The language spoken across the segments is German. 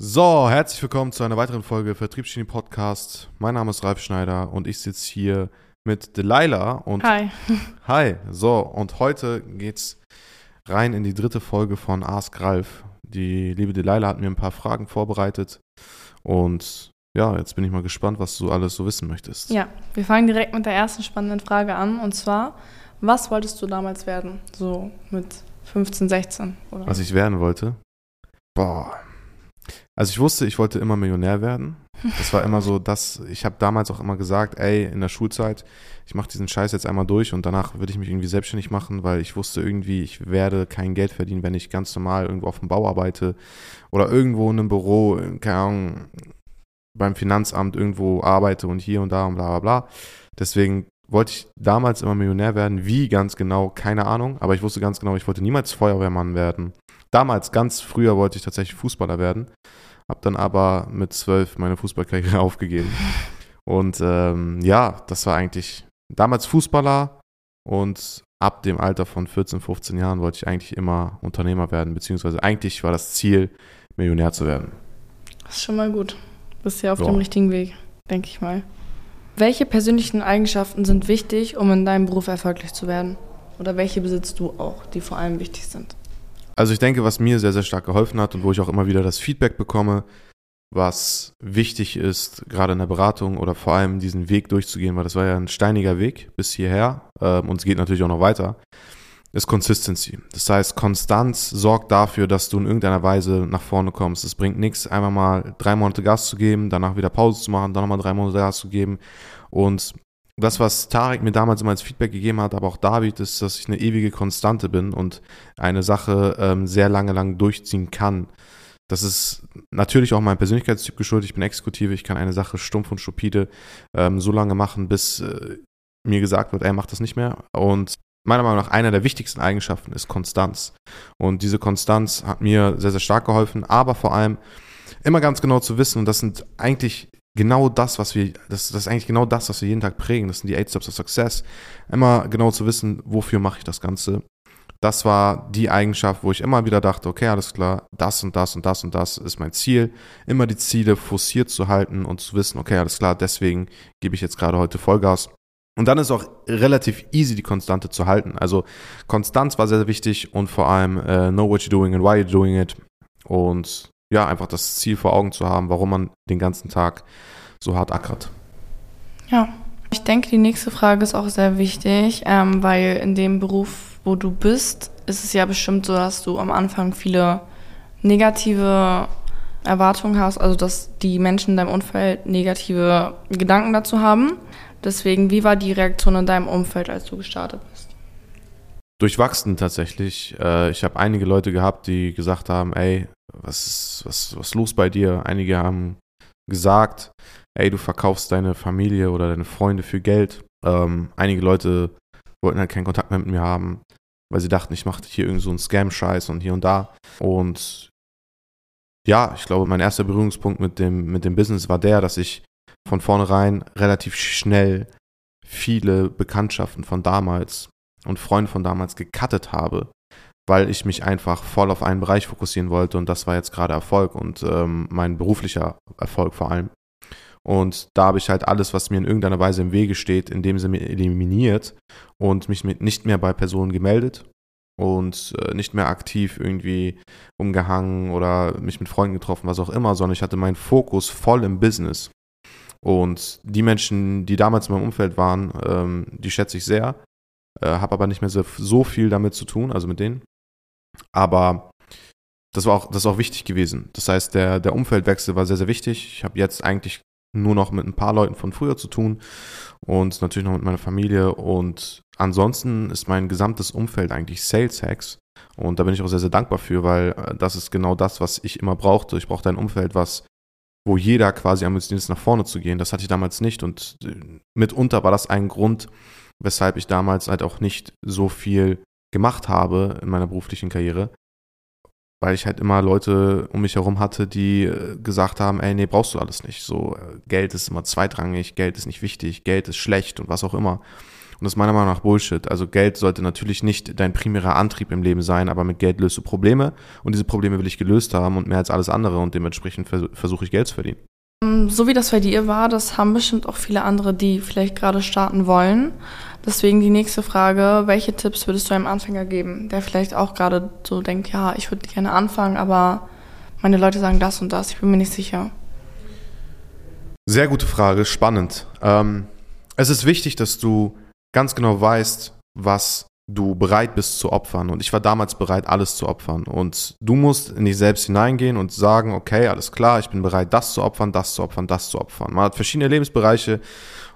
So, herzlich willkommen zu einer weiteren Folge Vertriebsgenie Podcast. Mein Name ist Ralf Schneider und ich sitze hier mit Delilah und Hi. Hi. So, und heute geht's rein in die dritte Folge von Ask Ralf. Die liebe Delilah hat mir ein paar Fragen vorbereitet und ja, jetzt bin ich mal gespannt, was du alles so wissen möchtest. Ja, wir fangen direkt mit der ersten spannenden Frage an und zwar, was wolltest du damals werden? So mit 15, 16 oder? Was ich werden wollte? Boah. Also ich wusste, ich wollte immer Millionär werden. Das war immer so, dass ich habe damals auch immer gesagt, ey, in der Schulzeit, ich mache diesen Scheiß jetzt einmal durch und danach würde ich mich irgendwie selbstständig machen, weil ich wusste irgendwie, ich werde kein Geld verdienen, wenn ich ganz normal irgendwo auf dem Bau arbeite oder irgendwo in einem Büro, keine Ahnung, beim Finanzamt irgendwo arbeite und hier und da und bla bla bla. Deswegen wollte ich damals immer Millionär werden. Wie ganz genau, keine Ahnung, aber ich wusste ganz genau, ich wollte niemals Feuerwehrmann werden. Damals, ganz früher, wollte ich tatsächlich Fußballer werden. Habe dann aber mit zwölf meine Fußballkarriere aufgegeben. Und ähm, ja, das war eigentlich damals Fußballer und ab dem Alter von 14, 15 Jahren wollte ich eigentlich immer Unternehmer werden, beziehungsweise eigentlich war das Ziel, Millionär zu werden. Das ist schon mal gut. Bist ja auf Ja. dem richtigen Weg, denke ich mal. Welche persönlichen Eigenschaften sind wichtig, um in deinem Beruf erfolgreich zu werden? Oder welche besitzt du auch, die vor allem wichtig sind? Also ich denke, was mir sehr, sehr stark geholfen hat und wo ich auch immer wieder das Feedback bekomme, was wichtig ist, gerade in der Beratung oder vor allem diesen Weg durchzugehen, weil das war ja ein steiniger Weg bis hierher ähm, und es geht natürlich auch noch weiter, ist Consistency. Das heißt, Konstanz sorgt dafür, dass du in irgendeiner Weise nach vorne kommst. Es bringt nichts, einmal mal drei Monate Gas zu geben, danach wieder Pause zu machen, dann nochmal drei Monate Gas zu geben und das, was Tarek mir damals immer als Feedback gegeben hat, aber auch David, ist, dass ich eine ewige Konstante bin und eine Sache ähm, sehr lange lang durchziehen kann. Das ist natürlich auch meinem Persönlichkeitstyp geschuldet. Ich bin Exekutive, ich kann eine Sache stumpf und stupide ähm, so lange machen, bis äh, mir gesagt wird, er macht das nicht mehr. Und meiner Meinung nach einer der wichtigsten Eigenschaften ist Konstanz. Und diese Konstanz hat mir sehr, sehr stark geholfen, aber vor allem immer ganz genau zu wissen, und das sind eigentlich genau das, was wir, das, das ist eigentlich genau das, was wir jeden Tag prägen. Das sind die Eight Steps of Success. Immer genau zu wissen, wofür mache ich das Ganze. Das war die Eigenschaft, wo ich immer wieder dachte, okay, alles klar, das und das und das und das ist mein Ziel. Immer die Ziele forciert zu halten und zu wissen, okay, alles klar, deswegen gebe ich jetzt gerade heute Vollgas. Und dann ist auch relativ easy, die Konstante zu halten. Also Konstanz war sehr, sehr wichtig und vor allem äh, know what you're doing and why you're doing it. Und ja, einfach das Ziel vor Augen zu haben, warum man den ganzen Tag so hart ackert. Ja. Ich denke, die nächste Frage ist auch sehr wichtig, ähm, weil in dem Beruf, wo du bist, ist es ja bestimmt so, dass du am Anfang viele negative Erwartungen hast, also dass die Menschen in deinem Umfeld negative Gedanken dazu haben. Deswegen, wie war die Reaktion in deinem Umfeld, als du gestartet bist? Durchwachsen tatsächlich. Äh, ich habe einige Leute gehabt, die gesagt haben, ey, was ist, was, was los bei dir? Einige haben gesagt, ey, du verkaufst deine Familie oder deine Freunde für Geld. Ähm, einige Leute wollten halt keinen Kontakt mehr mit mir haben, weil sie dachten, ich mache hier irgend so einen Scam-Scheiß und hier und da. Und ja, ich glaube, mein erster Berührungspunkt mit dem, mit dem Business war der, dass ich von vornherein relativ schnell viele Bekanntschaften von damals und Freunde von damals gecuttet habe, weil ich mich einfach voll auf einen Bereich fokussieren wollte und das war jetzt gerade Erfolg und ähm, mein beruflicher Erfolg vor allem. Und da habe ich halt alles, was mir in irgendeiner Weise im Wege steht, in dem Sinne eliminiert und mich mit nicht mehr bei Personen gemeldet und äh, nicht mehr aktiv irgendwie umgehangen oder mich mit Freunden getroffen, was auch immer, sondern ich hatte meinen Fokus voll im Business. Und die Menschen, die damals in meinem Umfeld waren, ähm, die schätze ich sehr, äh, habe aber nicht mehr so, so viel damit zu tun, also mit denen. Aber das war auch, das ist auch wichtig gewesen. Das heißt, der, der Umfeldwechsel war sehr, sehr wichtig. Ich habe jetzt eigentlich nur noch mit ein paar Leuten von früher zu tun und natürlich noch mit meiner Familie. Und ansonsten ist mein gesamtes Umfeld eigentlich Sales Hacks. Und da bin ich auch sehr, sehr dankbar für, weil äh, das ist genau das, was ich immer brauchte. Ich brauchte ein Umfeld, was wo jeder quasi ambitioniert ist, nach vorne zu gehen. Das hatte ich damals nicht. Und äh, mitunter war das ein Grund, weshalb ich damals halt auch nicht so viel gemacht habe in meiner beruflichen Karriere, weil ich halt immer Leute um mich herum hatte, die äh, gesagt haben, ey, nee, brauchst du alles nicht. So, äh, Geld ist immer zweitrangig, Geld ist nicht wichtig, Geld ist schlecht und was auch immer. Und das ist meiner Meinung nach Bullshit. Also Geld sollte natürlich nicht dein primärer Antrieb im Leben sein, aber mit Geld löst du Probleme und diese Probleme will ich gelöst haben und mehr als alles andere und dementsprechend vers versuche ich Geld zu verdienen. Ähm, so wie das bei dir war, das haben bestimmt auch viele andere, die vielleicht gerade starten wollen. Deswegen die nächste Frage, welche Tipps würdest du einem Anfänger geben, der vielleicht auch gerade so denkt, ja, ich würde gerne anfangen, aber meine Leute sagen das und das, ich bin mir nicht sicher. Sehr gute Frage, spannend. Ähm, es ist wichtig, dass du ganz genau weißt, was du bereit bist zu opfern. Und ich war damals bereit, alles zu opfern. Und du musst in dich selbst hineingehen und sagen, okay, alles klar, ich bin bereit, das zu opfern, das zu opfern, das zu opfern. Man hat verschiedene Lebensbereiche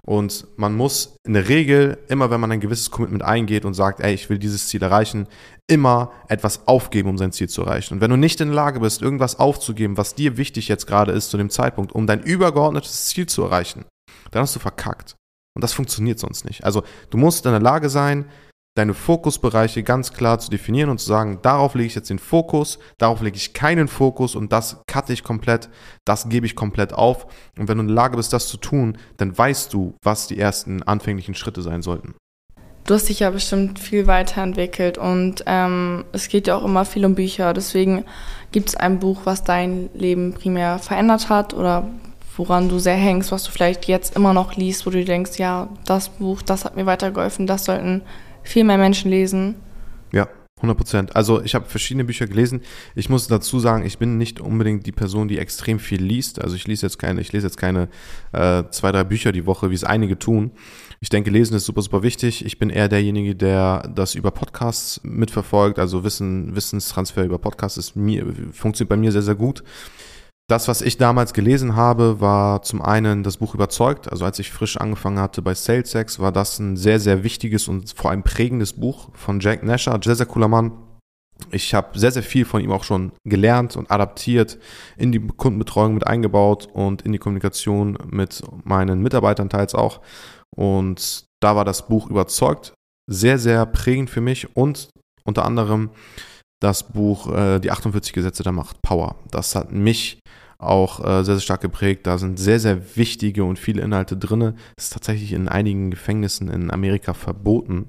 und man muss in der Regel, immer wenn man ein gewisses Commitment eingeht und sagt, ey, ich will dieses Ziel erreichen, immer etwas aufgeben, um sein Ziel zu erreichen. Und wenn du nicht in der Lage bist, irgendwas aufzugeben, was dir wichtig jetzt gerade ist zu dem Zeitpunkt, um dein übergeordnetes Ziel zu erreichen, dann hast du verkackt. Und das funktioniert sonst nicht. Also du musst in der Lage sein, deine Fokusbereiche ganz klar zu definieren und zu sagen, darauf lege ich jetzt den Fokus, darauf lege ich keinen Fokus und das cutte ich komplett, das gebe ich komplett auf. Und wenn du in der Lage bist, das zu tun, dann weißt du, was die ersten anfänglichen Schritte sein sollten. Du hast dich ja bestimmt viel weiterentwickelt und ähm, es geht ja auch immer viel um Bücher. Deswegen gibt es ein Buch, was dein Leben primär verändert hat oder woran du sehr hängst, was du vielleicht jetzt immer noch liest, wo du denkst, ja, das Buch, das hat mir weitergeholfen, das sollten viel mehr Menschen lesen. Ja, 100 Prozent. Also ich habe verschiedene Bücher gelesen. Ich muss dazu sagen, ich bin nicht unbedingt die Person, die extrem viel liest. Also ich lese jetzt keine, ich lese jetzt keine äh, zwei, drei Bücher die Woche, wie es einige tun. Ich denke, Lesen ist super, super wichtig. Ich bin eher derjenige, der das über Podcasts mitverfolgt. Also Wissen, Wissenstransfer über Podcasts ist mir, funktioniert bei mir sehr, sehr gut. Das, was ich damals gelesen habe, war zum einen das Buch Überzeugt. Also als ich frisch angefangen hatte bei SalesX, war das ein sehr, sehr wichtiges und vor allem prägendes Buch von Jack Nasher. Sehr, sehr cooler Mann. Ich habe sehr, sehr viel von ihm auch schon gelernt und adaptiert, in die Kundenbetreuung mit eingebaut und in die Kommunikation mit meinen Mitarbeitern teils auch. Und da war das Buch Überzeugt sehr, sehr prägend für mich und unter anderem das Buch äh, Die 48 Gesetze der Macht, Power. Das hat mich auch äh, sehr, sehr stark geprägt. Da sind sehr, sehr wichtige und viele Inhalte drin. Das ist tatsächlich in einigen Gefängnissen in Amerika verboten.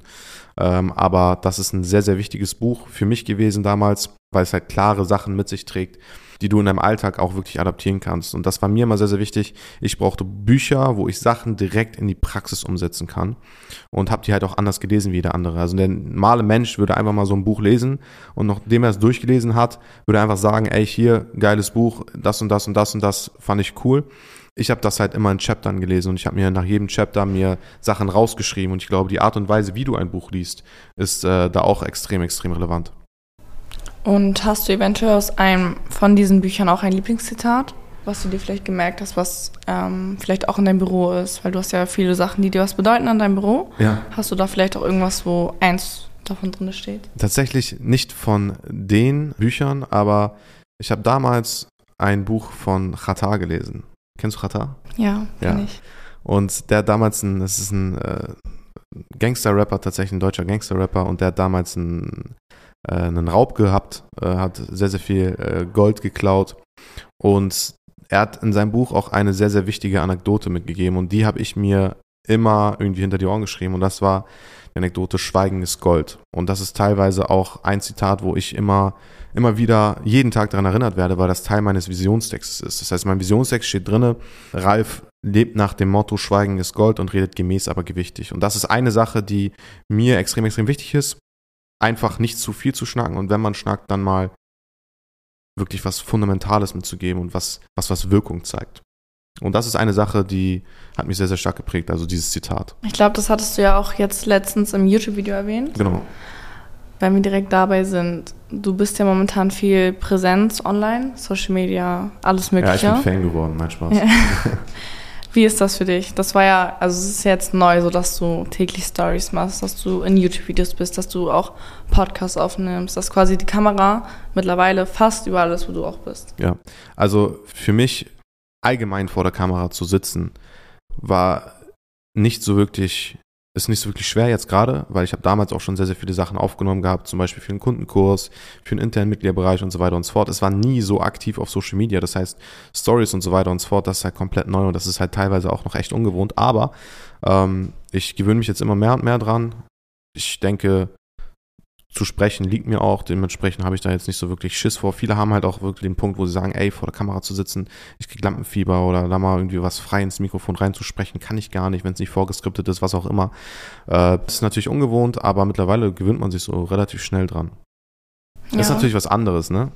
Ähm, aber das ist ein sehr, sehr wichtiges Buch für mich gewesen damals, weil es halt klare Sachen mit sich trägt, die du in deinem Alltag auch wirklich adaptieren kannst. Und das war mir immer sehr, sehr wichtig. Ich brauchte Bücher, wo ich Sachen direkt in die Praxis umsetzen kann und habe die halt auch anders gelesen wie jeder andere. Also der normale Mensch würde einfach mal so ein Buch lesen und nachdem er es durchgelesen hat, würde er einfach sagen, ey, hier, geiles Buch, das und das und das und das fand ich cool ich habe das halt immer in Chaptern gelesen und ich habe mir nach jedem Chapter mir Sachen rausgeschrieben und ich glaube, die Art und Weise, wie du ein Buch liest, ist äh, da auch extrem, extrem relevant. Und hast du eventuell aus einem von diesen Büchern auch ein Lieblingszitat, was du dir vielleicht gemerkt hast, was ähm, vielleicht auch in deinem Büro ist? Weil du hast ja viele Sachen, die dir was bedeuten an deinem Büro. Ja. Hast du da vielleicht auch irgendwas, wo eins davon drin steht? Tatsächlich nicht von den Büchern, aber ich habe damals ein Buch von Chata gelesen. Kennst du Chata? Ja, ja. ich. Und der hat damals ein, das ist ein äh, Gangster-Rapper, tatsächlich ein deutscher Gangster-Rapper, und der hat damals ein äh, einen Raub gehabt, äh, hat sehr, sehr viel äh, Gold geklaut und er hat in seinem Buch auch eine sehr, sehr wichtige Anekdote mitgegeben und die habe ich mir immer irgendwie hinter die Ohren geschrieben und das war die Anekdote Schweigen ist Gold. Und das ist teilweise auch ein Zitat, wo ich immer, immer wieder jeden Tag daran erinnert werde, weil das Teil meines Visionstextes ist. Das heißt, mein Visionstext steht drinne, Ralf lebt nach dem Motto Schweigen ist Gold und redet gemäß, aber gewichtig. Und das ist eine Sache, die mir extrem, extrem wichtig ist einfach nicht zu viel zu schnacken und wenn man schnackt, dann mal wirklich was Fundamentales mitzugeben und was, was, was Wirkung zeigt. Und das ist eine Sache, die hat mich sehr, sehr stark geprägt, also dieses Zitat. Ich glaube, das hattest du ja auch jetzt letztens im YouTube-Video erwähnt. Genau. Wenn wir direkt dabei sind, du bist ja momentan viel Präsenz online, Social Media, alles Mögliche. Ja, ich bin Fan geworden, mein Spaß. Ja. Wie ist das für dich? Das war ja, also es ist jetzt neu, so dass du täglich Stories machst, dass du in YouTube-Videos bist, dass du auch Podcasts aufnimmst, dass quasi die Kamera mittlerweile fast überall ist, wo du auch bist. Ja, also für mich allgemein vor der Kamera zu sitzen, war nicht so wirklich ist nicht so wirklich schwer jetzt gerade, weil ich habe damals auch schon sehr, sehr viele Sachen aufgenommen gehabt, zum Beispiel für einen Kundenkurs, für einen internen Mitgliederbereich und so weiter und so fort. Es war nie so aktiv auf Social Media, das heißt Stories und so weiter und so fort, das ist halt komplett neu und das ist halt teilweise auch noch echt ungewohnt, aber ähm, ich gewöhne mich jetzt immer mehr und mehr dran. Ich denke, zu sprechen liegt mir auch. Dementsprechend habe ich da jetzt nicht so wirklich Schiss vor. Viele haben halt auch wirklich den Punkt, wo sie sagen, ey, vor der Kamera zu sitzen, ich krieg Lampenfieber oder da mal irgendwie was frei ins Mikrofon reinzusprechen, kann ich gar nicht, wenn es nicht vorgeskriptet ist, was auch immer. Äh, das ist natürlich ungewohnt, aber mittlerweile gewöhnt man sich so relativ schnell dran. Das ja. ist natürlich was anderes, ne?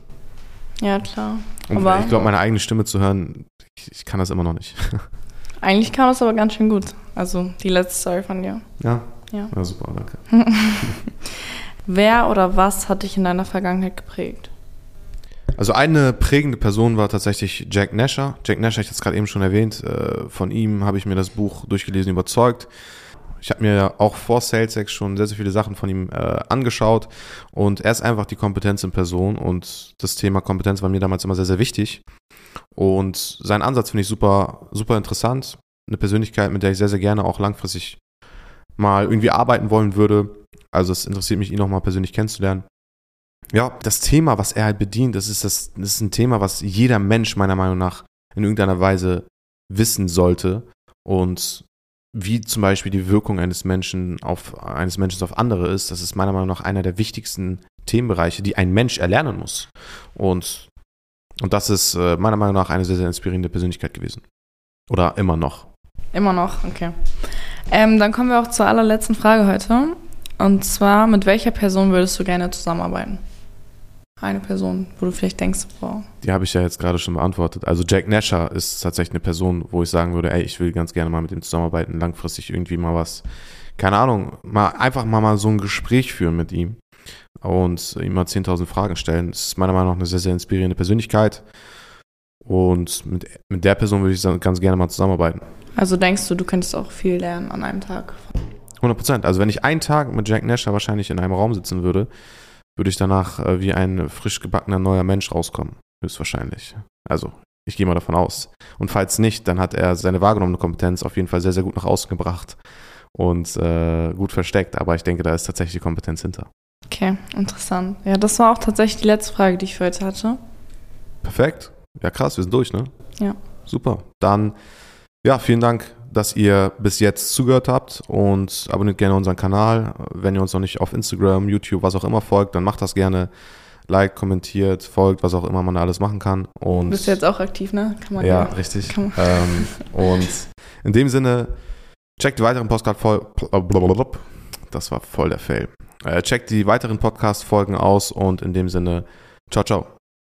Ja, klar. Und aber ich glaube, meine eigene Stimme zu hören, ich, ich kann das immer noch nicht. Eigentlich kam es aber ganz schön gut. Also die letzte Story von dir. Ja? Ja. Ja, super, danke. Wer oder was hat dich in deiner Vergangenheit geprägt? Also eine prägende Person war tatsächlich Jack Nasher. Jack Nasher, ich hatte es gerade eben schon erwähnt, äh, von ihm habe ich mir das Buch durchgelesen, überzeugt. Ich habe mir auch vor SalesX schon sehr, sehr viele Sachen von ihm äh, angeschaut und er ist einfach die Kompetenz in Person und das Thema Kompetenz war mir damals immer sehr, sehr wichtig. Und seinen Ansatz finde ich super, super interessant. Eine Persönlichkeit, mit der ich sehr, sehr gerne auch langfristig mal irgendwie arbeiten wollen würde. Also es interessiert mich, ihn nochmal persönlich kennenzulernen. Ja, das Thema, was er halt bedient, das ist, das, das ist ein Thema, was jeder Mensch meiner Meinung nach in irgendeiner Weise wissen sollte. Und wie zum Beispiel die Wirkung eines Menschen auf eines Menschen auf andere ist, das ist meiner Meinung nach einer der wichtigsten Themenbereiche, die ein Mensch erlernen muss. Und, und das ist äh, meiner Meinung nach eine sehr, sehr inspirierende Persönlichkeit gewesen. Oder immer noch. Immer noch, okay. Ähm, dann kommen wir auch zur allerletzten Frage heute. Und zwar, mit welcher Person würdest du gerne zusammenarbeiten? Eine Person, wo du vielleicht denkst, wow. Die habe ich ja jetzt gerade schon beantwortet. Also Jack Nasher ist tatsächlich eine Person, wo ich sagen würde, ey, ich will ganz gerne mal mit ihm zusammenarbeiten, langfristig irgendwie mal was, keine Ahnung, mal einfach mal, mal so ein Gespräch führen mit ihm und ihm mal 10.000 Fragen stellen. Das ist meiner Meinung nach eine sehr, sehr inspirierende Persönlichkeit. Und mit, mit der Person würde ich ganz gerne mal zusammenarbeiten. Also denkst du, du könntest auch viel lernen an einem Tag? 100 Prozent. Also wenn ich einen Tag mit Jack Nasher wahrscheinlich in einem Raum sitzen würde, würde ich danach äh, wie ein frisch gebackener neuer Mensch rauskommen. Höchstwahrscheinlich. Also ich gehe mal davon aus. Und falls nicht, dann hat er seine wahrgenommene Kompetenz auf jeden Fall sehr, sehr gut nach außen gebracht und äh, gut versteckt. Aber ich denke, da ist tatsächlich die Kompetenz hinter. Okay, interessant. Ja, das war auch tatsächlich die letzte Frage, die ich für heute hatte. Perfekt. Ja, krass, wir sind durch, ne? Ja. Super. Dann, ja, vielen Dank dass ihr bis jetzt zugehört habt und abonniert gerne unseren Kanal. Wenn ihr uns noch nicht auf Instagram, YouTube, was auch immer folgt, dann macht das gerne. Like, kommentiert, folgt, was auch immer man da alles machen kann. Und Bist du jetzt auch aktiv, ne? Kann man ja, ja. richtig. Ähm, und in dem Sinne, checkt die weiteren Postcard voll. Das war voll der Fail. Äh, checkt die weiteren Podcast-Folgen aus und in dem Sinne, ciao, ciao.